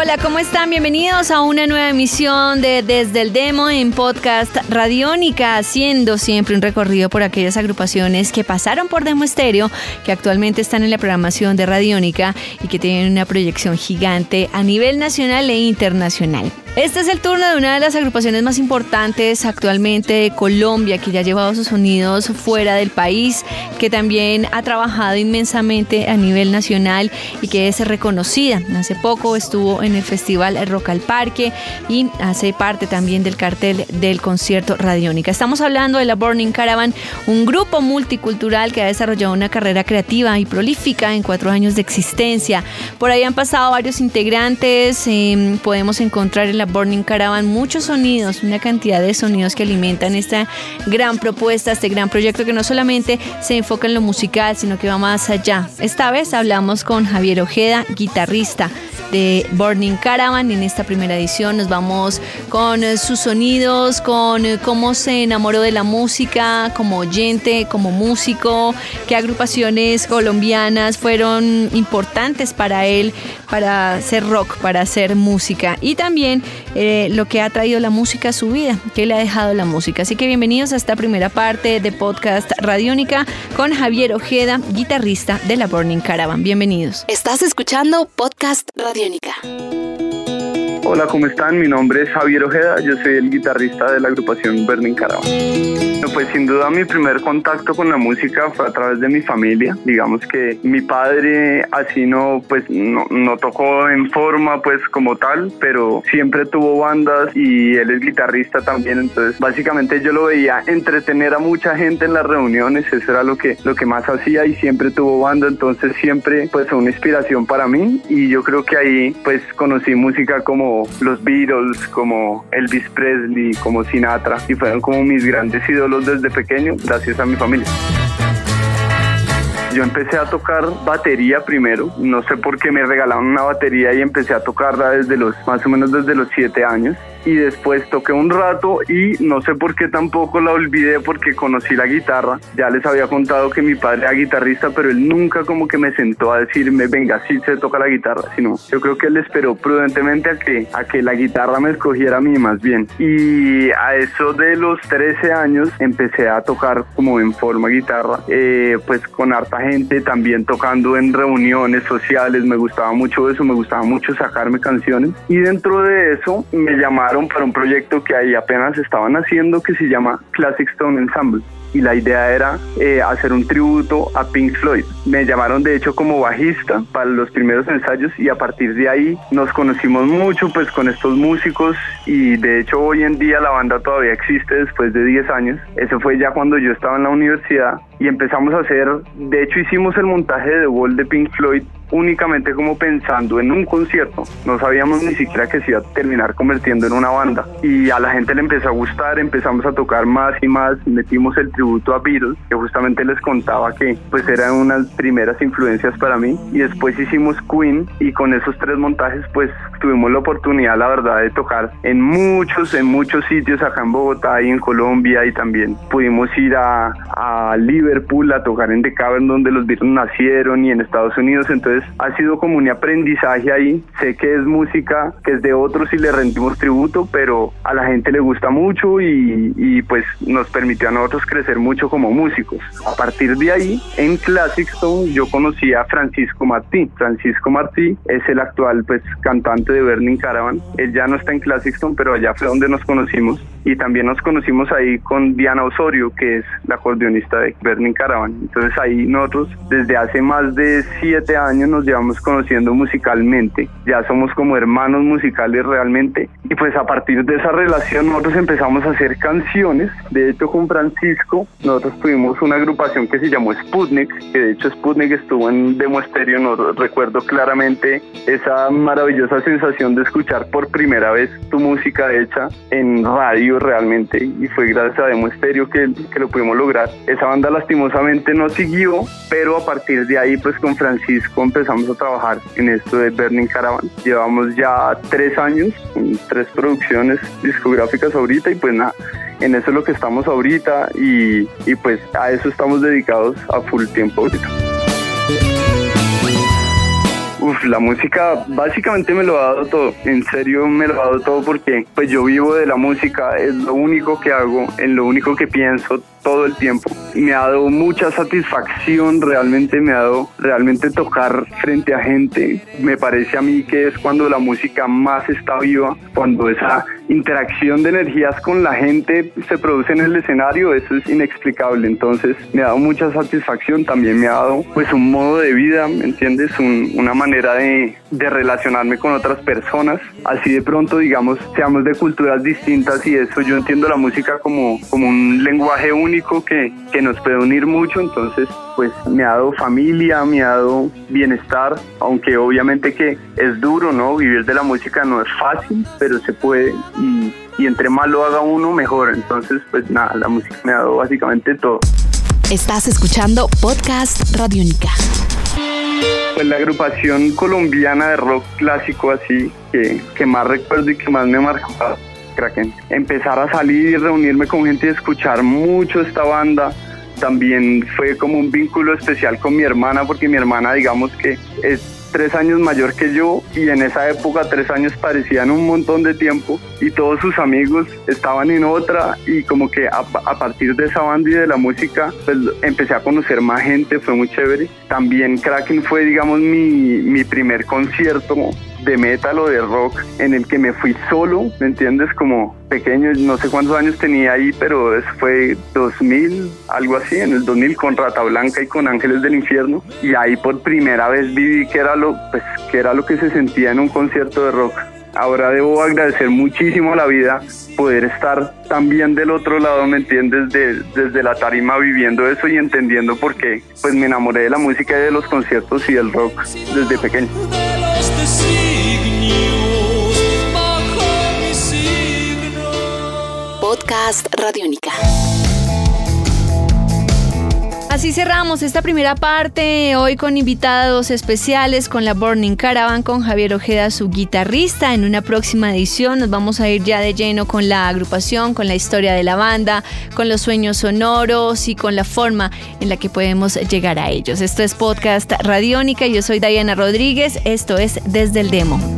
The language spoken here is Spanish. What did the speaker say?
Hola, ¿cómo están? Bienvenidos a una nueva emisión de Desde el Demo en Podcast Radiónica, haciendo siempre un recorrido por aquellas agrupaciones que pasaron por Demo Estéreo, que actualmente están en la programación de Radiónica y que tienen una proyección gigante a nivel nacional e internacional. Este es el turno de una de las agrupaciones más importantes actualmente de Colombia, que ya ha llevado sus sonidos fuera del país, que también ha trabajado inmensamente a nivel nacional y que es reconocida. Hace poco estuvo en el Festival Rock al Parque y hace parte también del cartel del concierto Radiónica. Estamos hablando de la Burning Caravan, un grupo multicultural que ha desarrollado una carrera creativa y prolífica en cuatro años de existencia. Por ahí han pasado varios integrantes, eh, podemos encontrar en la Burning Caravan muchos sonidos, una cantidad de sonidos que alimentan esta gran propuesta, este gran proyecto que no solamente se enfoca en lo musical, sino que va más allá. Esta vez hablamos con Javier Ojeda, guitarrista de Burning Caravan. En esta primera edición nos vamos con eh, sus sonidos, con eh, cómo se enamoró de la música como oyente, como músico, qué agrupaciones colombianas fueron importantes para él, para hacer rock, para hacer música y también eh, lo que ha traído la música a su vida, qué le ha dejado la música. Así que bienvenidos a esta primera parte de podcast Radiónica con Javier Ojeda, guitarrista de la Burning Caravan. Bienvenidos. Estás escuchando Podcast Radiónica radiónica. Hola, ¿cómo están? Mi nombre es Javier Ojeda, yo soy el guitarrista de la agrupación Burning Caravan. Pues sin duda mi primer contacto con la música fue a través de mi familia. Digamos que mi padre así no, pues no, no tocó en forma pues como tal, pero siempre tuvo bandas y él es guitarrista también. Entonces básicamente yo lo veía entretener a mucha gente en las reuniones, eso era lo que, lo que más hacía y siempre tuvo banda, entonces siempre pues fue una inspiración para mí y yo creo que ahí pues conocí música como los Beatles, como Elvis Presley, como Sinatra y fueron como mis grandes ídolos desde pequeño gracias a mi familia. Yo empecé a tocar batería primero, no sé por qué me regalaron una batería y empecé a tocarla desde los más o menos desde los siete años y después toqué un rato y no sé por qué tampoco la olvidé porque conocí la guitarra. Ya les había contado que mi padre era guitarrista, pero él nunca como que me sentó a decirme, venga, sí se toca la guitarra, sino yo creo que él esperó prudentemente a que, a que la guitarra me escogiera a mí más bien. Y a eso de los 13 años empecé a tocar como en forma guitarra, eh, pues con harta gente también tocando en reuniones sociales, me gustaba mucho eso, me gustaba mucho sacarme canciones y dentro de eso me llamaron para un proyecto que ahí apenas estaban haciendo que se llama Classic Stone Ensemble y la idea era eh, hacer un tributo a Pink Floyd. Me llamaron de hecho como bajista para los primeros ensayos y a partir de ahí nos conocimos mucho pues con estos músicos y de hecho hoy en día la banda todavía existe después de 10 años. Eso fue ya cuando yo estaba en la universidad y empezamos a hacer, de hecho hicimos el montaje de The Wall de Pink Floyd únicamente como pensando en un concierto. No sabíamos ni siquiera que se iba a terminar convirtiendo en una banda. Y a la gente le empezó a gustar, empezamos a tocar más y más, metimos el tributo a Beatles, que justamente les contaba que pues eran unas primeras influencias para mí. Y después hicimos Queen y con esos tres montajes pues tuvimos la oportunidad, la verdad, de tocar en muchos, en muchos sitios acá en Bogotá y en Colombia y también pudimos ir a, a Liverpool a tocar en The Cavern donde los Beatles nacieron y en Estados Unidos. Entonces ha sido como un aprendizaje ahí. Sé que es música que es de otros y le rendimos tributo, pero a la gente le gusta mucho y, y pues nos permitió a nosotros crecer mucho como músicos. A partir de ahí, en Classic Stone yo conocí a Francisco Martí. Francisco Martí es el actual pues cantante de Burning Caravan. Él ya no está en Classic Stone, pero allá fue donde nos conocimos y también nos conocimos ahí con Diana Osorio, que es la acordeonista de Burning Caravan. Entonces ahí nosotros desde hace más de siete años nos llevamos conociendo musicalmente, ya somos como hermanos musicales realmente y pues a partir de esa relación nosotros empezamos a hacer canciones, de hecho con Francisco nosotros tuvimos una agrupación que se llamó Sputnik, que de hecho Sputnik estuvo en Demo Stereo, no recuerdo claramente esa maravillosa sensación de escuchar por primera vez tu música hecha en radio realmente y fue gracias a Demo Stereo que, que lo pudimos lograr. Esa banda lastimosamente no siguió, pero a partir de ahí pues con Francisco empezamos empezamos a trabajar en esto de Burning Caravan. Llevamos ya tres años, tres producciones discográficas ahorita y pues nada, en eso es lo que estamos ahorita y, y pues a eso estamos dedicados a full tiempo ahorita. Uf, la música básicamente me lo ha dado todo, en serio me lo ha dado todo porque pues yo vivo de la música, es lo único que hago, en lo único que pienso todo el tiempo. Me ha dado mucha satisfacción, realmente me ha dado realmente tocar frente a gente. Me parece a mí que es cuando la música más está viva, cuando esa interacción de energías con la gente se produce en el escenario, eso es inexplicable. Entonces me ha dado mucha satisfacción, también me ha dado pues un modo de vida, ¿me entiendes? una manera de, de relacionarme con otras personas. Así de pronto, digamos, seamos de culturas distintas y eso yo entiendo la música como, como un lenguaje único que, que nos puede unir mucho. Entonces, pues me ha dado familia, me ha dado bienestar, aunque obviamente que es duro, ¿no? Vivir de la música no es fácil, pero se puede y, y entre más lo haga uno, mejor. Entonces, pues nada, la música me ha dado básicamente todo. Estás escuchando Podcast Radio Única. Pues la agrupación colombiana de rock clásico así que, que más recuerdo y que más me marcó Kraken. Empezar a salir reunirme con gente y escuchar mucho esta banda. También fue como un vínculo especial con mi hermana porque mi hermana digamos que es tres años mayor que yo y en esa época tres años parecían un montón de tiempo y todos sus amigos estaban en otra y como que a, partir de esa banda y de la música pues empecé a conocer más gente, fue muy chévere. También Kraken fue digamos mi, mi primer concierto de metal o de rock en el que me fui solo, ¿me entiendes? Como pequeño, no sé cuántos años tenía ahí, pero eso fue 2000, algo así, en el 2000 con Rata Blanca y con Ángeles del Infierno. Y ahí por primera vez viví que era lo, pues, que era lo que se sentía en un concierto de rock. Ahora debo agradecer muchísimo a la vida poder estar también del otro lado, ¿me entiendes? desde la tarima viviendo eso y entendiendo por qué pues me enamoré de la música y de los conciertos y del rock desde pequeño. Podcast Radiónica. Así cerramos esta primera parte, hoy con invitados especiales, con la Burning Caravan, con Javier Ojeda, su guitarrista. En una próxima edición nos vamos a ir ya de lleno con la agrupación, con la historia de la banda, con los sueños sonoros y con la forma en la que podemos llegar a ellos. Esto es Podcast Radiónica, yo soy Diana Rodríguez, esto es Desde el Demo.